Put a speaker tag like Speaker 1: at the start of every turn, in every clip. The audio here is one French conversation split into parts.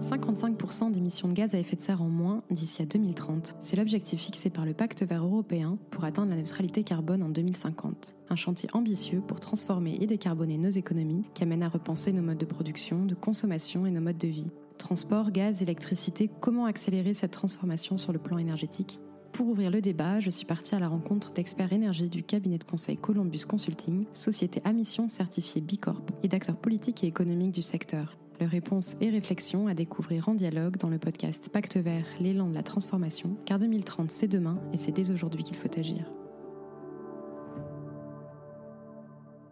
Speaker 1: « 55% d'émissions de gaz à effet de serre en moins d'ici à 2030. C'est l'objectif fixé par le Pacte vert européen pour atteindre la neutralité carbone en 2050. Un chantier ambitieux pour transformer et décarboner nos économies qui amène à repenser nos modes de production, de consommation et nos modes de vie. Transport, gaz, électricité, comment accélérer cette transformation sur le plan énergétique? Pour ouvrir le débat, je suis partie à la rencontre d'experts énergie du cabinet de conseil Columbus Consulting, société à mission certifiée B Corp, et d'acteurs politiques et économiques du secteur. Leurs réponses et réflexions à découvrir en dialogue dans le podcast Pacte vert, l'élan de la transformation, car 2030 c'est demain et c'est dès aujourd'hui qu'il faut agir.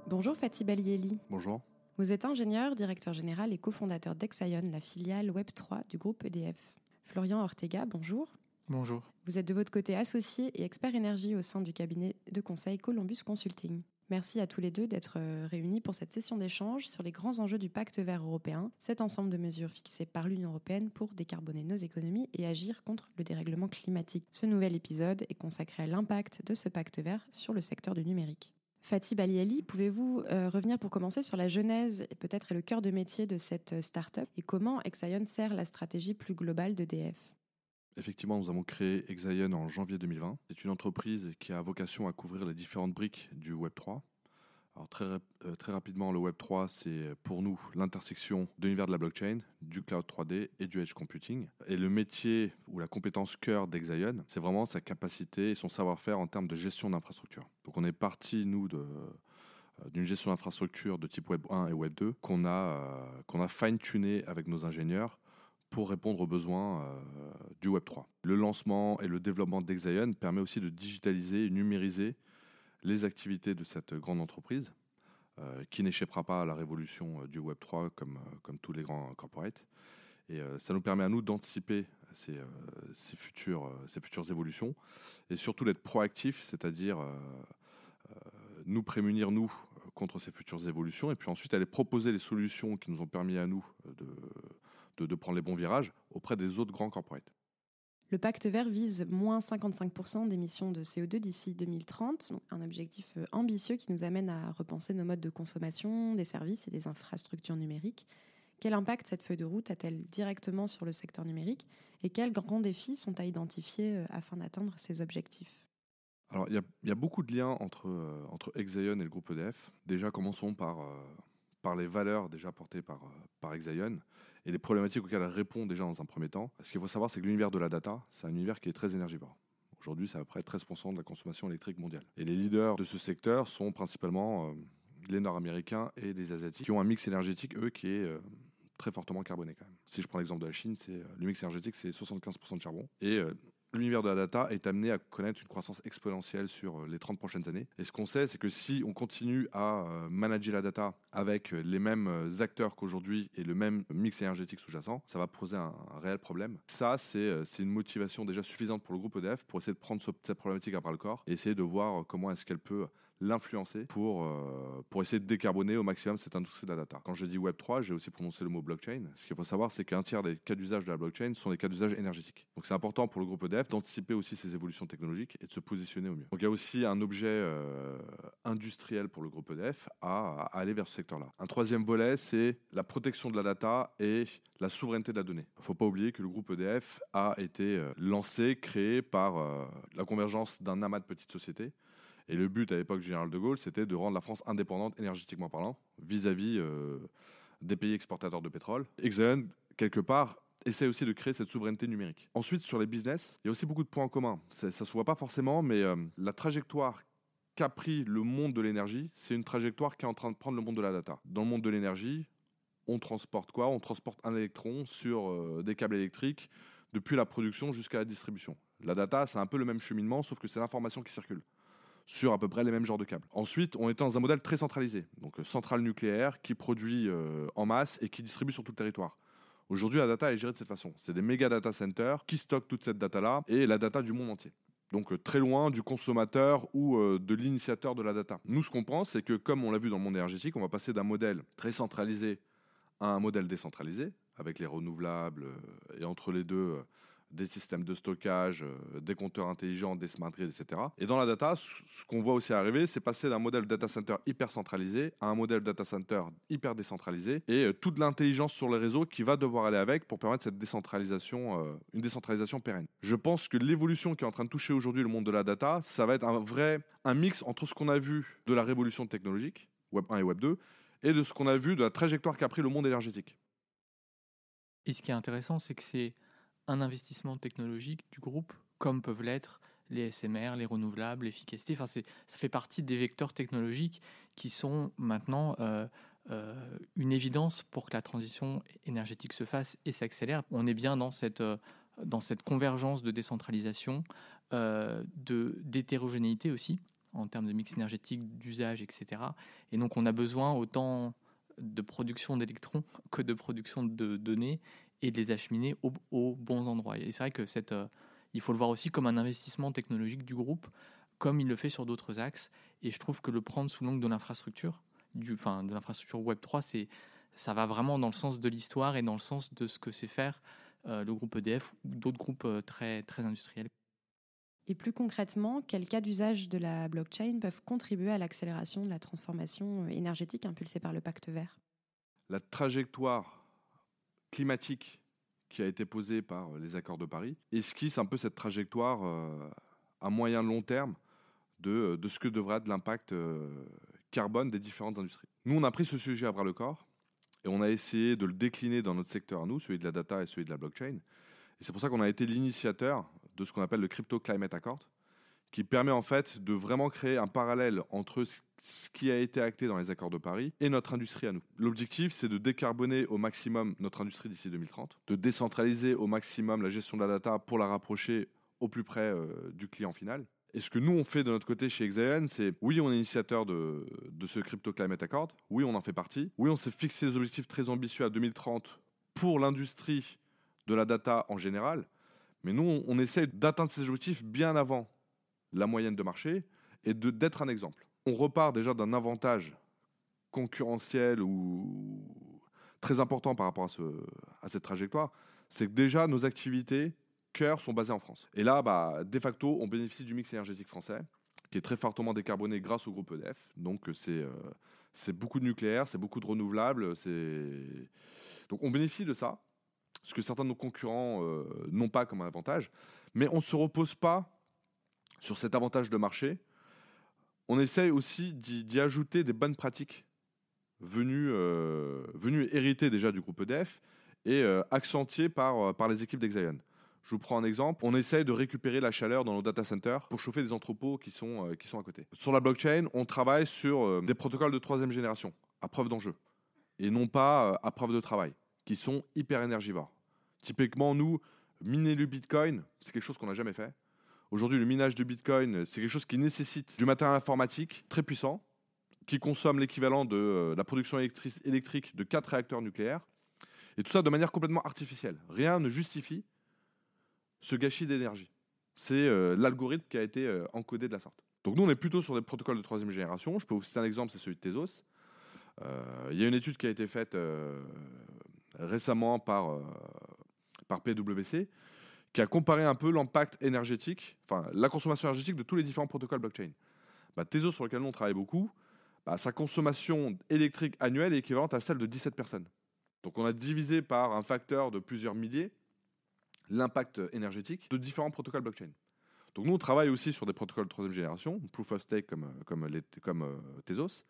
Speaker 1: Bonjour Fatih Balieli.
Speaker 2: Bonjour.
Speaker 1: Vous êtes ingénieur, directeur général et cofondateur d'Exaion, la filiale Web3 du groupe EDF. Florian Ortega, bonjour.
Speaker 3: Bonjour.
Speaker 1: Vous êtes de votre côté associé et expert énergie au sein du cabinet de conseil Columbus Consulting. Merci à tous les deux d'être euh, réunis pour cette session d'échange sur les grands enjeux du pacte vert européen, cet ensemble de mesures fixées par l'Union européenne pour décarboner nos économies et agir contre le dérèglement climatique. Ce nouvel épisode est consacré à l'impact de ce pacte vert sur le secteur du numérique. Fatih Baliali, pouvez-vous euh, revenir pour commencer sur la genèse et peut-être le cœur de métier de cette euh, start-up et comment Exaion sert la stratégie plus globale d'EDF
Speaker 2: Effectivement, nous avons créé Exaion en janvier 2020. C'est une entreprise qui a vocation à couvrir les différentes briques du Web3, alors très, euh, très rapidement, le Web 3, c'est pour nous l'intersection de l'univers de la blockchain, du cloud 3D et du edge computing. Et le métier ou la compétence cœur d'Exaion, c'est vraiment sa capacité et son savoir-faire en termes de gestion d'infrastructure. Donc on est parti, nous, de, euh, d'une gestion d'infrastructure de type Web 1 et Web 2 qu'on a, euh, qu'on a fine-tuné avec nos ingénieurs pour répondre aux besoins du Web 3. Le lancement et le développement d'Exaion permet aussi de digitaliser et numériser les activités de cette grande entreprise, euh, qui n'échappera pas à la révolution euh, du Web 3 comme, euh, comme tous les grands corporates. Et ça nous permet à nous d'anticiper ces, ces, futures, ces futures évolutions et surtout d'être proactifs, c'est-à-dire nous prémunir, nous, contre ces futures évolutions, et puis ensuite aller proposer les solutions qui nous ont permis à nous de, de, de prendre les bons virages auprès des autres grands corporates.
Speaker 1: Le pacte vert vise moins 55% d'émissions de CO2 d'ici 2030, un objectif euh, ambitieux qui nous amène à repenser nos modes de consommation, des services et des infrastructures numériques. Quel impact cette feuille de route a-t-elle directement sur le secteur numérique et quels grands défis sont à identifier euh, afin d'atteindre ces objectifs?
Speaker 2: Alors, il y, a beaucoup de liens entre, euh, entre Exaion et le groupe EDF. Déjà, commençons par, par les valeurs déjà portées par, par Exaion et les problématiques auxquelles elle répond déjà dans un premier temps. Ce qu'il faut savoir, c'est que l'univers de la data, c'est un univers qui est très énergivore. Aujourd'hui, c'est à peu près 13% de la consommation électrique mondiale. Et les leaders de ce secteur sont principalement euh, les Nord-Américains et les Asiatiques, qui ont un mix énergétique, eux, qui est euh, très fortement carboné quand même. Si je prends l'exemple de la Chine, c'est, euh, le mix énergétique, c'est 75% de charbon. Et l'univers de la data est amené à connaître une croissance exponentielle sur euh, les 30 prochaines années. Et ce qu'on sait, c'est que si on continue à euh, manager la data avec euh, les mêmes acteurs qu'aujourd'hui et le même mix énergétique sous-jacent, ça va poser un, réel problème. Ça, c'est une motivation déjà suffisante pour le groupe EDF pour essayer de prendre cette problématique à bras le corps et essayer de voir comment est-ce qu'elle peut l'influencer pour, euh, pour essayer de décarboner au maximum cette industrie de la data. Quand je dis Web3, j'ai aussi prononcé le mot blockchain. Ce qu'il faut savoir, c'est qu'un tiers des cas d'usage de la blockchain sont des cas d'usage énergétiques. Donc c'est important pour le groupe EDF d'anticiper aussi ces évolutions technologiques et de se positionner au mieux. Donc il y a aussi un objet euh, industriel pour le groupe EDF à, aller vers ce secteur-là. Un troisième volet, c'est la protection de la data et la souveraineté de la donnée. Il ne faut pas oublier que le groupe EDF a été euh, lancé, créé par la convergence d'un amas de petites sociétés et le but à l'époque général de Gaulle, c'était de rendre la France indépendante énergétiquement parlant vis-à-vis euh, des pays exportateurs de pétrole. Exxon, quelque part, essaie aussi de créer cette souveraineté numérique. Ensuite, sur les business, il y a aussi beaucoup de points en commun. Ça ne se voit pas forcément, mais euh, la trajectoire qu'a pris le monde de l'énergie, c'est une trajectoire qui est en train de prendre le monde de la data. Dans le monde de l'énergie, on transporte quoi? On transporte un électron sur euh, des câbles électriques depuis la production jusqu'à la distribution. La data, c'est un peu le même cheminement, sauf que c'est l'information qui circule sur à peu près les mêmes genres de câbles. Ensuite, on était dans un modèle très centralisé, donc euh, centrale nucléaire qui produit euh, en masse et qui distribue sur tout le territoire. Aujourd'hui, la data est gérée de cette façon. C'est des méga data centers qui stockent toute cette data-là et la data du monde entier. Donc euh, très loin du consommateur ou de l'initiateur de la data. Nous, ce qu'on pense, c'est que comme on l'a vu dans le monde énergétique, on va passer d'un modèle très centralisé à un modèle décentralisé, avec les renouvelables et entre les deux, des systèmes de stockage, euh, des compteurs intelligents, des smart grids, etc. Et dans la data, ce qu'on voit aussi arriver, c'est passer d'un modèle data center hyper centralisé à un modèle data center hyper décentralisé et euh, toute l'intelligence sur les réseaux qui va devoir aller avec pour permettre cette décentralisation, euh, une décentralisation pérenne. Je pense que l'évolution qui est en train de toucher aujourd'hui le monde de la data, ça va être un vrai un mix entre ce qu'on a vu de la révolution technologique, Web 1 et Web 2, et de ce qu'on a vu de la trajectoire qu'a pris le monde énergétique.
Speaker 3: Et ce qui est intéressant, c'est que c'est un investissement technologique du groupe, comme peuvent l'être les SMR, les renouvelables, l'efficacité. Enfin, ça fait partie des vecteurs technologiques qui sont maintenant euh, euh, une évidence pour que la transition énergétique se fasse et s'accélère. On est bien dans cette, euh, dans cette convergence de décentralisation, d'hétérogénéité aussi en termes de mix énergétique, d'usage, etc. Et donc on a besoin autant de production d'électrons que de production de données et de les acheminer aux, bons endroits. Et c'est vrai que cette, euh, il faut le voir aussi comme un investissement technologique du groupe, comme il le fait sur d'autres axes. Et je trouve que le prendre sous l'angle de l'infrastructure, du, enfin, de l'infrastructure Web 3, c'est, ça va vraiment dans le sens de l'histoire et dans le sens de ce que c'est faire euh, le groupe EDF ou d'autres groupes euh, très, très industriels.
Speaker 1: Et plus concrètement, quels cas d'usage de la blockchain peuvent contribuer à l'accélération de la transformation énergétique impulsée par le pacte vert?
Speaker 2: La trajectoire climatique qui a été posée par les accords de Paris esquisse un peu cette trajectoire euh, à moyen long terme de, de, ce que devrait être l'impact euh, carbone des différentes industries. Nous, on a pris ce sujet à bras le corps et on a essayé de le décliner dans notre secteur à nous, celui de la data et celui de la blockchain. Et c'est pour ça qu'on a été l'initiateur de ce qu'on appelle le Crypto Climate Accord, qui permet en fait de vraiment créer un parallèle entre ce qui a été acté dans les accords de Paris et notre industrie à nous. L'objectif, c'est de décarboner au maximum notre industrie d'ici 2030, de décentraliser au maximum la gestion de la data pour la rapprocher au plus près euh, du client final. Et ce que nous, on fait de notre côté chez Exaon, c'est oui, on est initiateur de ce Crypto Climate Accord, oui, on en fait partie, oui, on s'est fixé des objectifs très ambitieux à 2030 pour l'industrie de la data en général, mais nous, on, essaie d'atteindre ces objectifs bien avant la moyenne de marché et d'être un exemple. On repart déjà d'un avantage concurrentiel ou très important par rapport à, ce, à cette trajectoire, c'est que déjà nos activités cœur sont basées en France. Et là, bah, de facto, on bénéficie du mix énergétique français, qui est très fortement décarboné grâce au groupe EDF. Donc c'est euh, c'est beaucoup de nucléaire, c'est beaucoup de renouvelables. Donc on bénéficie de ça ce que certains de nos concurrents euh, n'ont pas comme avantage. Mais on ne se repose pas sur cet avantage de marché. On essaye aussi d'y ajouter des bonnes pratiques venues, euh, venues hériter déjà du groupe EDF et euh, accentuées par, par les équipes d'Exaion. Je vous prends un exemple. On essaye de récupérer la chaleur dans nos data centers pour chauffer des entrepôts qui sont, qui sont à côté. Sur la blockchain, on travaille sur des protocoles de troisième génération, à preuve d'enjeu, et non pas à preuve de travail qui sont hyper énergivores. Typiquement, nous, miner le Bitcoin, c'est quelque chose qu'on n'a jamais fait. Aujourd'hui, le minage de Bitcoin, c'est quelque chose qui nécessite du matériel informatique très puissant, qui consomme l'équivalent de euh, la production électrique de quatre réacteurs nucléaires, et tout ça de manière complètement artificielle. Rien ne justifie ce gâchis d'énergie. C'est euh, l'algorithme qui a été euh, encodé de la sorte. Donc nous, on est plutôt sur des protocoles de troisième génération. Je peux vous citer un exemple, c'est celui de Tezos. Il y a une étude qui a été faite récemment par, euh, par PwC, qui a comparé un peu l'impact énergétique, enfin la consommation énergétique de tous les différents protocoles blockchain. Bah, Tezos, sur lequel on travaille beaucoup, bah, sa consommation électrique annuelle est équivalente à celle de 17 personnes. Donc on a divisé par un facteur de plusieurs milliers l'impact énergétique de différents protocoles blockchain. Donc nous, on travaille aussi sur des protocoles de troisième génération, Proof of Stake comme, comme euh, Tezos.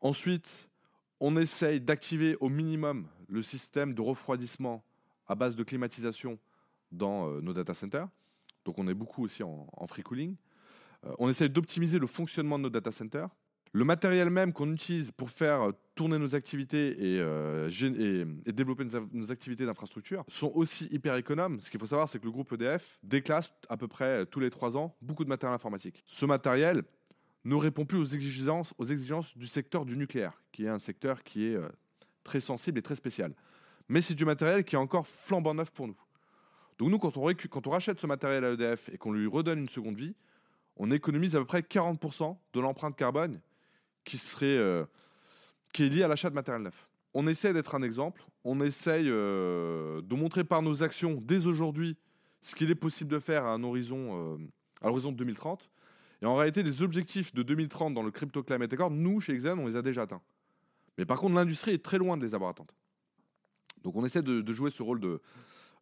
Speaker 2: Ensuite, on essaye d'activer au minimum le système de refroidissement à base de climatisation dans euh, nos data centers. Donc on est beaucoup aussi en, free cooling. Euh, on essaye d'optimiser le fonctionnement de nos data centers. Le matériel même qu'on utilise pour faire tourner nos activités et, euh, développer nos, activités d'infrastructure sont aussi hyper économes. Ce qu'il faut savoir, c'est que le groupe EDF déclasse à peu près tous les trois ans beaucoup de matériel informatique. Ce matériel, ne répond plus aux exigences, du secteur du nucléaire, qui est un secteur qui est euh, très sensible et très spécial. Mais c'est du matériel qui est encore flambant neuf pour nous. Donc nous, quand on, rachète ce matériel à EDF et qu'on lui redonne une seconde vie, on économise à peu près 40% de l'empreinte carbone qui, serait, euh, qui est liée à l'achat de matériel neuf. On essaie d'être un exemple, on essaye euh, de montrer par nos actions dès aujourd'hui ce qu'il est possible de faire à un horizon, euh, à l'horizon de 2030. Et en réalité, les objectifs de 2030 dans le Crypto Climate Accord, nous, chez Exxon, on les a déjà atteints. Mais par contre, l'industrie est très loin de les avoir atteintes. Donc on essaie de, jouer ce rôle de,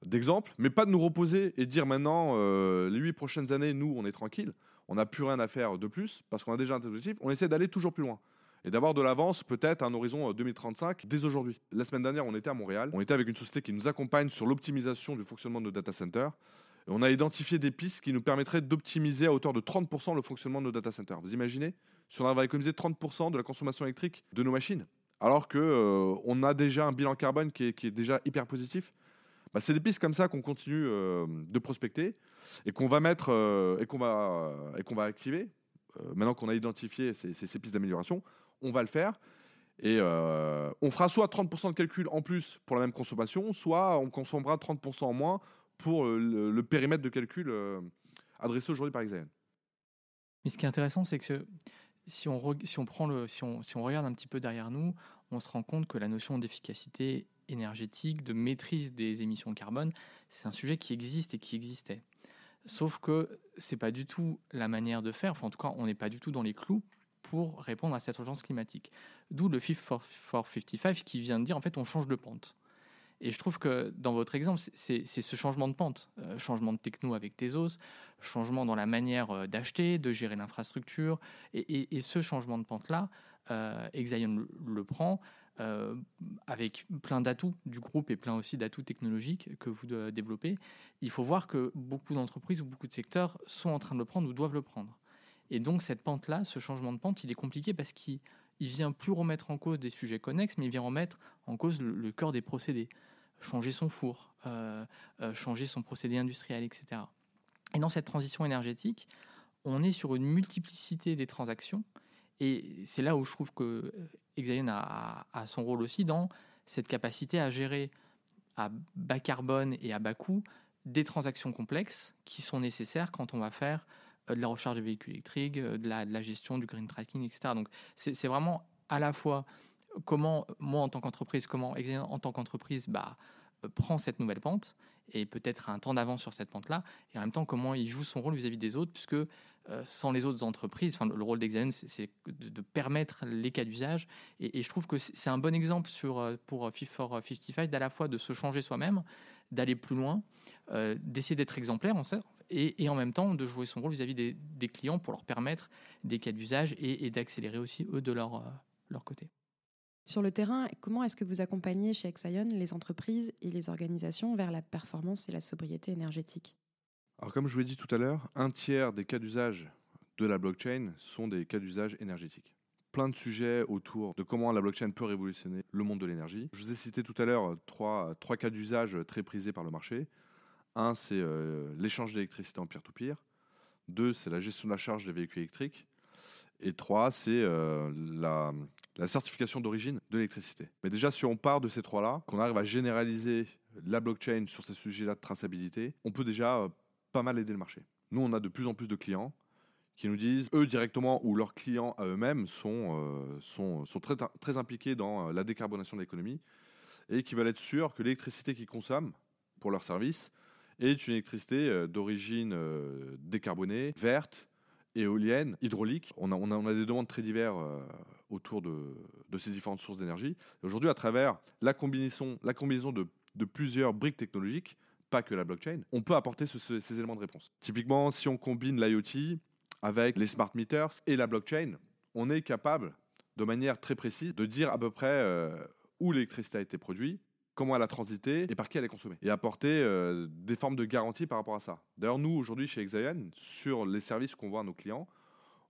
Speaker 2: d'exemple, mais pas de nous reposer et dire maintenant, euh, les huit prochaines années, nous, on est tranquille, on n'a plus rien à faire de plus, parce qu'on a déjà un objectif, on essaie d'aller toujours plus loin et d'avoir de l'avance peut-être à un horizon 2035 euh, dès aujourd'hui. La semaine dernière, on était à Montréal, on était avec une société qui nous accompagne sur l'optimisation du fonctionnement de nos data centers. Et on a identifié des pistes qui nous permettraient d'optimiser à hauteur de 30% le fonctionnement de nos data centers. Vous imaginez Si on arrive à économiser 30% de la consommation électrique de nos machines, alors qu'on euh, a déjà un bilan carbone qui est, déjà hyper positif, bah, c'est des pistes comme ça qu'on continue euh, de prospecter et qu'on va mettre et qu'on va, et qu'on va activer. maintenant qu'on a identifié ces pistes d'amélioration, on va le faire. Et euh, on fera soit 30% de calcul en plus pour la même consommation, soit on consommera 30% en moins pour le, périmètre de calcul euh, adressé aujourd'hui par Exaen.
Speaker 3: Mais ce qui est intéressant, c'est que si on, si, on prend le, si, on, si on regarde un petit peu derrière nous, on se rend compte que la notion d'efficacité énergétique, de maîtrise des émissions de carbone, c'est un sujet qui existe et qui existait. Sauf que c'est pas du tout la manière de faire, enfin en tout cas on n'est pas du tout dans les clous pour répondre à cette urgence climatique. D'où le Fit for, 55 qui vient de dire en fait on change de pente. Et je trouve que dans votre exemple, c'est ce changement de pente, euh, changement de techno avec Tezos, changement dans la manière euh, d'acheter, de gérer l'infrastructure. Et, ce changement de pente-là, euh, le, prend euh, avec plein d'atouts du groupe et plein aussi d'atouts technologiques que vous développez. Il faut voir que beaucoup d'entreprises ou beaucoup de secteurs sont en train de le prendre ou doivent le prendre. Et donc cette pente-là, ce changement de pente, il est compliqué parce qu'il il vient plus remettre en cause des sujets connexes, mais il vient remettre en cause le, cœur des procédés. Changer son four, euh, euh, changer son procédé industriel, etc. Et dans cette transition énergétique, on est sur une multiplicité des transactions. Et c'est là où je trouve que Exaion a, a, son rôle aussi dans cette capacité à gérer à bas carbone et à bas coût des transactions complexes qui sont nécessaires quand on va faire euh, de la recharge des véhicules électriques, euh, de la, gestion du green tracking, etc. Donc c'est vraiment à la fois comment moi en tant qu'entreprise, comment en tant qu'entreprise bah, euh, prend cette nouvelle pente et peut-être un temps d'avance sur cette pente-là, et en même temps comment il joue son rôle vis-à-vis des autres, puisque sans les autres entreprises, le rôle d'Exaon, c'est de, permettre les cas d'usage, et, je trouve que c'est un bon exemple sur, pour Fit for 55 d'à la fois de se changer soi-même, d'aller plus loin, d'essayer d'être exemplaire et, en même temps de jouer son rôle vis-à-vis des, clients pour leur permettre des cas d'usage et, d'accélérer aussi eux de euh, leur côté.
Speaker 1: Sur le terrain, comment est-ce que vous accompagnez chez Exaion les entreprises et les organisations vers la performance et la sobriété énergétique?
Speaker 2: Alors comme je vous l'ai dit tout à l'heure, un tiers des cas d'usage de la blockchain sont des cas d'usage énergétiques. Plein de sujets autour de comment la blockchain peut révolutionner le monde de l'énergie. Je vous ai cité tout à l'heure trois, trois cas d'usage très prisés par le marché. Un, c'est euh, l'échange d'électricité en peer-to-peer. Deux, c'est la gestion de la charge des véhicules électriques. Et trois, c'est euh, la, certification d'origine de l'électricité. Mais déjà, si on part de ces trois-là, qu'on arrive à généraliser la blockchain sur ces sujets-là de traçabilité, on peut déjà euh, pas mal aider le marché. Nous, on a de plus en plus de clients qui nous disent, eux directement ou leurs clients à eux-mêmes, sont, sont, sont, très, très impliqués dans la décarbonation de l'économie et qui veulent être sûrs que l'électricité qu'ils consomment pour leur service est une électricité euh, d'origine euh, décarbonée, verte, éolienne, hydraulique. On a, on a, des demandes très diverses euh, autour de, ces différentes sources d'énergie. Aujourd'hui, à travers la combinaison, la combinaison de, plusieurs briques technologiques, pas que la blockchain, on peut apporter ces éléments de réponse. Typiquement, si on combine l'IoT avec les smart meters et la blockchain, on est capable, de manière très précise, de dire à peu près où l'électricité a été produite, comment elle a transité et par qui elle est consommée. Et apporter euh, des formes de garantie par rapport à ça. D'ailleurs, nous, aujourd'hui, chez Exaion, sur les services qu'on voit à nos clients,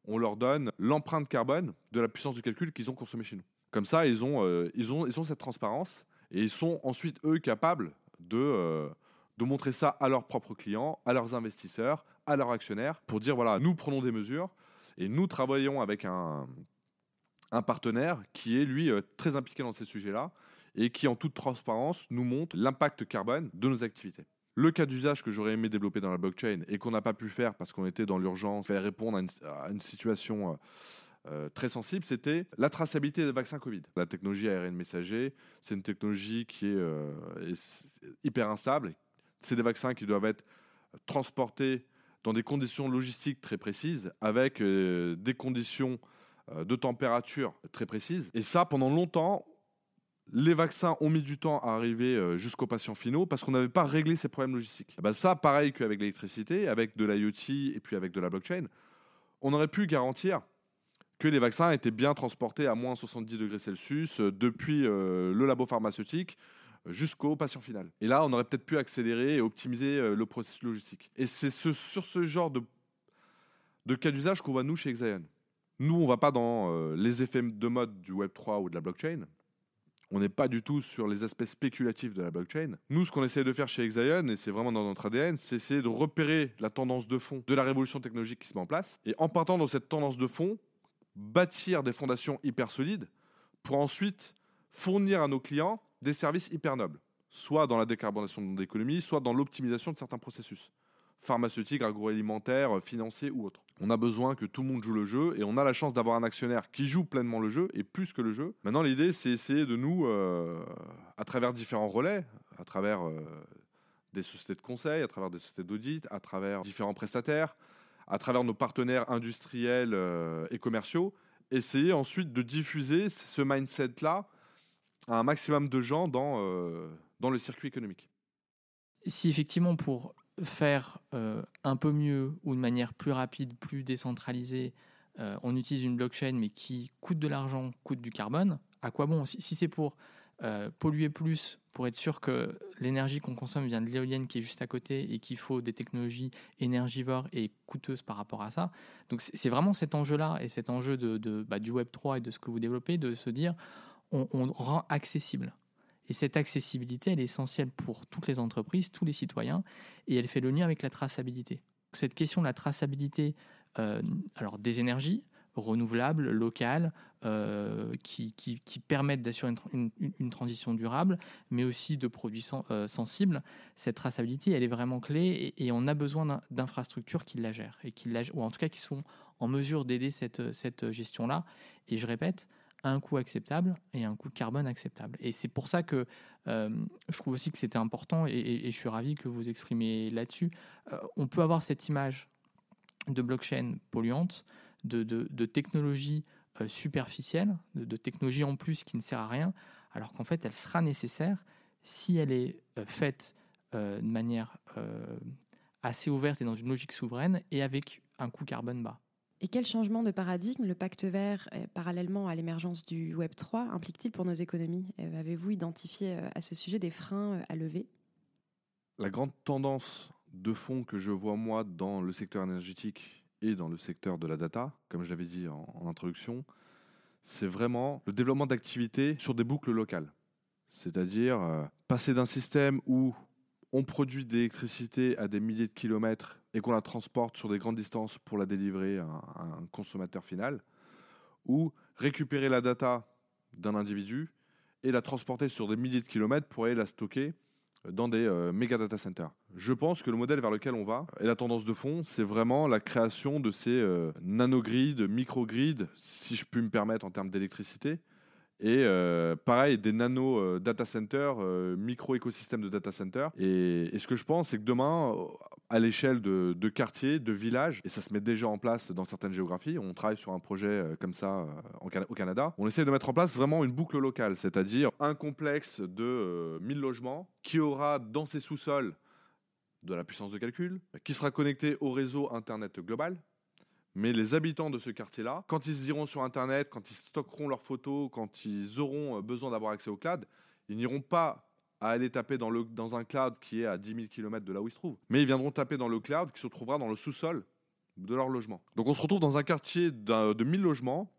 Speaker 2: on leur donne l'empreinte carbone de la puissance du calcul qu'ils ont consommé chez nous. Comme ça, ils ont, euh, ils ont, ils ont cette transparence et ils sont ensuite, eux, capables de, euh, de montrer ça à leurs propres clients, à leurs investisseurs, à leurs actionnaires, pour dire, voilà, nous prenons des mesures et nous travaillons avec un, un partenaire qui est, lui, très impliqué dans ces sujets-là et qui, en toute transparence, nous montre l'impact carbone de nos activités. Le cas d'usage que j'aurais aimé développer dans la blockchain et qu'on n'a pas pu faire parce qu'on était dans l'urgence, faire répondre à une, situation euh, euh, très sensible, c'était la traçabilité des vaccins Covid. La technologie ARN messager, c'est une technologie qui est, euh, hyper instable. C'est des vaccins qui doivent être transportés dans des conditions logistiques très précises, avec des conditions de température très précises. Et ça, pendant longtemps, les vaccins ont mis du temps à arriver euh, jusqu'aux patients finaux parce qu'on n'avait pas réglé ces problèmes logistiques. bah ça, pareil qu'avec l'électricité, avec de l'IoT et puis avec de la blockchain, on aurait pu garantir que les vaccins étaient bien transportés à moins 70 degrés Celsius euh, depuis le labo pharmaceutique jusqu'au patient final. Et là, on aurait peut-être pu accélérer et optimiser le processus logistique. Et c'est ce, sur ce genre de, cas d'usage qu'on voit nous chez Exaion. Nous, on ne va pas dans les effets de mode du Web3 ou de la blockchain. On n'est pas du tout sur les aspects spéculatifs de la blockchain. Nous, ce qu'on essaie de faire chez Exaion, et c'est vraiment dans notre ADN, c'est essayer de repérer la tendance de fond de la révolution technologique qui se met en place. Et en partant dans cette tendance de fond, bâtir des fondations hyper solides pour ensuite fournir à nos clients des services hyper nobles, soit dans la décarbonation de l'économie, soit dans l'optimisation de certains processus pharmaceutiques, agroalimentaires, financiers ou autres. On a besoin que tout le monde joue le jeu et on a la chance d'avoir un actionnaire qui joue pleinement le jeu et plus que le jeu. Maintenant, l'idée, c'est essayer de nous, euh, à travers différents relais, à travers euh, des sociétés de conseil, à travers des sociétés d'audit, à travers différents prestataires, à travers nos partenaires industriels euh, et commerciaux, essayer ensuite de diffuser ce mindset-là à un maximum de gens dans, dans le circuit économique.
Speaker 3: Si effectivement, pour faire euh, un peu mieux ou de manière plus rapide, plus décentralisée, euh, on utilise une blockchain mais qui coûte de l'argent, coûte du carbone, à quoi bon? Si, c'est pour euh, polluer plus, pour être sûr que l'énergie qu'on consomme vient de l'éolienne qui est juste à côté et qu'il faut des technologies énergivores et coûteuses par rapport à ça. Donc c'est vraiment cet enjeu-là et cet enjeu de, bah, du Web 3 et de ce que vous développez, de se dire on, on rend accessible et cette accessibilité, elle est essentielle pour toutes les entreprises, tous les citoyens, et elle fait le lien avec la traçabilité. Cette question de la traçabilité euh, alors des énergies renouvelables, locales, euh, qui, permettent d'assurer une, transition durable, mais aussi de produits euh, sensibles. Cette traçabilité, elle est vraiment clé et, on a besoin d'infrastructures qui la gèrent, et qui la, ou en tout cas qui sont en mesure d'aider cette, cette gestion-là. Et je répète, un coût acceptable et un coût de carbone acceptable. Et c'est pour ça que euh, je trouve aussi que c'était important et, je suis ravi que vous exprimez là-dessus. Euh, on peut avoir cette image de blockchain polluante, de, de, technologie euh, superficielle, de, technologie en plus qui ne sert à rien, alors qu'en fait elle sera nécessaire si elle est faite de manière assez ouverte et dans une logique souveraine et avec un coût carbone bas.
Speaker 1: Et quel changement de paradigme le pacte vert, euh, parallèlement à l'émergence du Web 3, implique-t-il pour nos économies? Euh, Avez-vous identifié euh, à ce sujet des freins à lever?
Speaker 2: La grande tendance de fond que je vois moi dans le secteur énergétique et dans le secteur de la data, comme je l'avais dit en, en introduction, c'est vraiment le développement d'activités sur des boucles locales. C'est-à-dire passer d'un système où on produit de l'électricité à des milliers de kilomètres et qu'on la transporte sur des grandes distances pour la délivrer à un, consommateur final, ou récupérer la data d'un individu et la transporter sur des milliers de kilomètres pour aller la stocker dans des euh, méga data centers. Je pense que le modèle vers lequel on va et la tendance de fond, c'est vraiment la création de ces euh, nanogrids, microgrids, si je puis me permettre en termes d'électricité, et euh, pareil, des nano euh, data centers, euh, micro-écosystèmes de data centers. Et, ce que je pense, c'est que demain, à l'échelle de, de, quartiers, de villages, et ça se met déjà en place dans certaines géographies, on travaille sur un projet comme ça au Canada, on essaie de mettre en place vraiment une boucle locale, c'est-à-dire un complexe de 1000 logements qui aura dans ses sous-sols de la puissance de calcul, qui sera connecté au réseau Internet global, mais les habitants de ce quartier-là, quand ils iront sur Internet, quand ils stockeront leurs photos, quand ils auront euh, besoin d'avoir accès au cloud, ils n'iront pas à aller taper dans, un cloud qui est à 10 000 km de là où ils se trouvent. Mais ils viendront taper dans le cloud qui se trouvera dans le sous-sol de leur logement. Donc on se retrouve dans un quartier de 1000 logements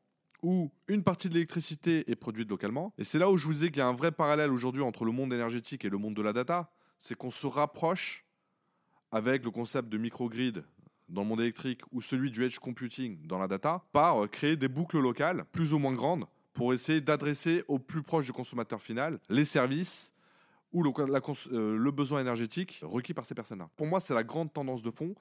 Speaker 2: où une partie de l'électricité est produite localement. Et c'est là où je vous disais qu'il y a un vrai parallèle aujourd'hui entre le monde énergétique et le monde de la data. C'est qu'on se rapproche avec le concept de microgrid dans le monde électrique ou celui du edge computing dans la data par euh, créer des boucles locales plus ou moins grandes pour essayer d'adresser au plus proche du consommateur final les services ou le, euh, le besoin énergétique requis par ces personnes-là. Pour moi, c'est la grande tendance de fond.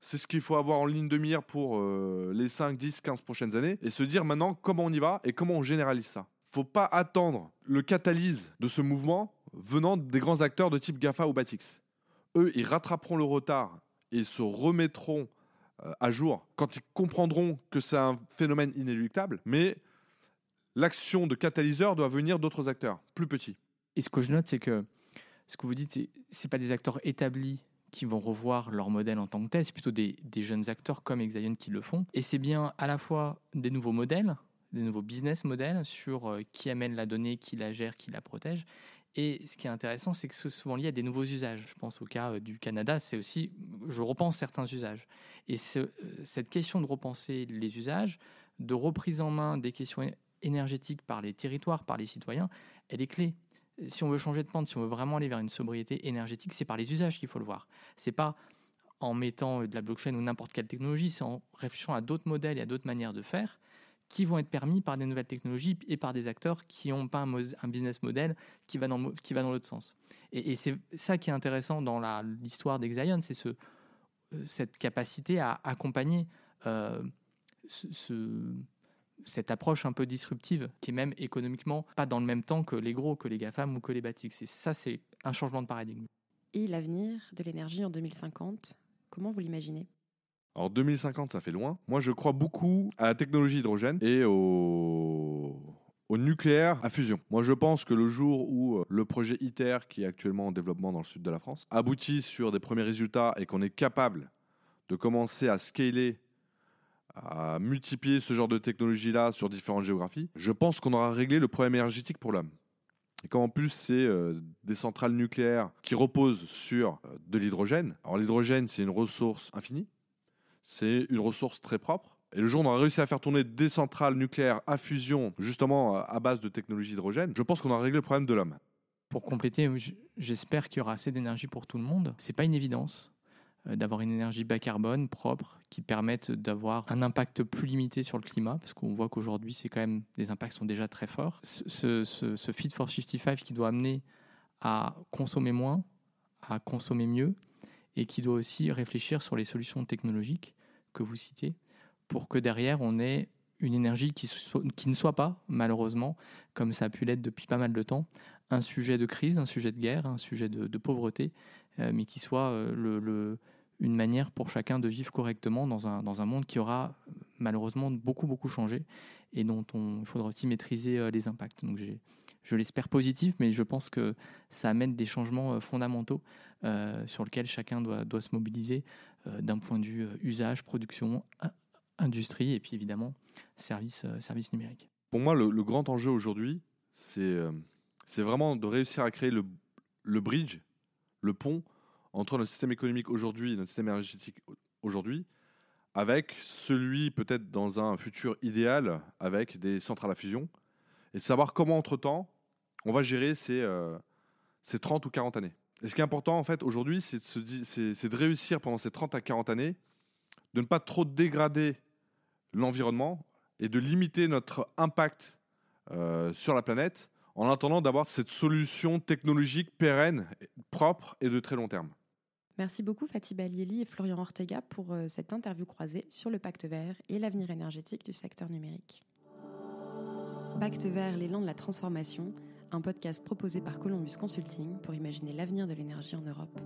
Speaker 2: C'est ce qu'il faut avoir en ligne de mire pour euh, les 5, 10, 15 prochaines années et se dire maintenant comment on y va et comment on généralise ça. Faut pas attendre le catalyse de ce mouvement venant des grands acteurs de type GAFA ou Batix. Eux, ils rattraperont le retard et se remettront euh, à jour quand ils comprendront que c'est un phénomène inéluctable, mais l'action de catalyseur doit venir d'autres acteurs, plus petits.
Speaker 3: Et ce que je note, c'est que ce que vous dites, c'est pas des acteurs établis qui vont revoir leur modèle en tant que tel, c'est plutôt des, des jeunes acteurs comme Exaion qui le font. Et c'est bien à la fois des nouveaux modèles, des nouveaux business models sur euh, qui amène la donnée, qui la gère, qui la protège. Et ce qui est intéressant, c'est que c'est souvent lié à des nouveaux usages. Je pense au cas euh, du Canada, c'est aussi, je repense certains usages. Et euh, cette question de repenser les usages, de reprise en main des questions énergétiques par les territoires, par les citoyens, elle est clé. Si on veut changer de pente, si on veut vraiment aller vers une sobriété énergétique, c'est par les usages qu'il faut le voir. C'est pas en mettant euh, de la blockchain ou n'importe quelle technologie, c'est en réfléchissant à d'autres modèles et à d'autres manières de faire qui vont être permis par des nouvelles technologies et par des acteurs qui n'ont pas un, business model qui va dans, dans l'autre sens. Et, c'est ça qui est intéressant dans l'histoire d'Exaion, c'est ce, euh, cette capacité à accompagner euh, ce- ce- cette approche un peu disruptive, qui est même économiquement pas dans le même temps que les gros, que les GAFAM ou que les Batix. C'est ça, c'est un changement de paradigme.
Speaker 1: Et l'avenir de l'énergie en 2050, comment vous l'imaginez?
Speaker 2: Alors 2050, ça fait loin. Moi, je crois beaucoup à la technologie hydrogène et au, nucléaire à fusion. Moi, je pense que le jour où euh, le projet ITER, qui est actuellement en développement dans le sud de la France, aboutit sur des premiers résultats et qu'on est capable de commencer à scaler, à multiplier ce genre de technologie-là sur différentes géographies, je pense qu'on aura réglé le problème énergétique pour l'homme. Et comme en plus, c'est euh, des centrales nucléaires qui reposent sur euh, de l'hydrogène. Alors l'hydrogène, c'est une ressource infinie. C'est une ressource très propre. Et le jour où on aura réussi à faire tourner des centrales nucléaires à fusion, justement à base de technologie hydrogène, je pense qu'on aura réglé le problème de l'homme.
Speaker 3: Pour compléter, j'espère qu'il y aura assez d'énergie pour tout le monde. C'est pas une évidence euh, d'avoir une énergie bas carbone, propre, qui permette d'avoir un impact plus limité sur le climat, parce qu'on voit qu'aujourd'hui, c'est quand même les impacts sont déjà très forts. Ce, ce- ce Fit for 55 qui doit amener à consommer moins, à consommer mieux, et qui doit aussi réfléchir sur les solutions technologiques que vous citez, pour que derrière, on ait une énergie qui, ne soit pas, malheureusement, comme ça a pu l'être depuis pas mal de temps, un sujet de crise, un sujet de guerre, un sujet de, pauvreté, euh, mais qui soit euh, une manière pour chacun de vivre correctement dans un, monde qui aura malheureusement beaucoup, beaucoup changé et dont on, il faudra aussi maîtriser euh, les impacts. Donc je l'espère positif, mais je pense que ça amène des changements fondamentaux euh, sur lesquels chacun doit, se mobiliser euh, d'un point de vue euh, usage, production, in- industrie et puis évidemment service, service numérique.
Speaker 2: Pour moi, le, grand enjeu aujourd'hui, c'est vraiment de réussir à créer le, bridge, le pont entre notre système économique aujourd'hui et notre système énergétique au- aujourd'hui, avec celui peut-être dans un futur idéal avec des centrales à fusion, et de savoir comment entre-temps on va gérer ces, euh, ces 30 ou 40 années. Et ce qui est important en fait aujourd'hui, c'est de, se di- c'est- c'est de réussir pendant ces 30 à 40 années de ne pas trop dégrader l'environnement et de limiter notre impact euh, sur la planète en attendant d'avoir cette solution technologique pérenne, propre et de très long terme.
Speaker 1: Merci beaucoup Fatih Balieli et Florian Ortega pour euh, cette interview croisée sur le pacte vert et l'avenir énergétique du secteur numérique. Pacte vert, l'élan de la transformation, un podcast proposé par Columbus Consulting pour imaginer l'avenir de l'énergie en Europe.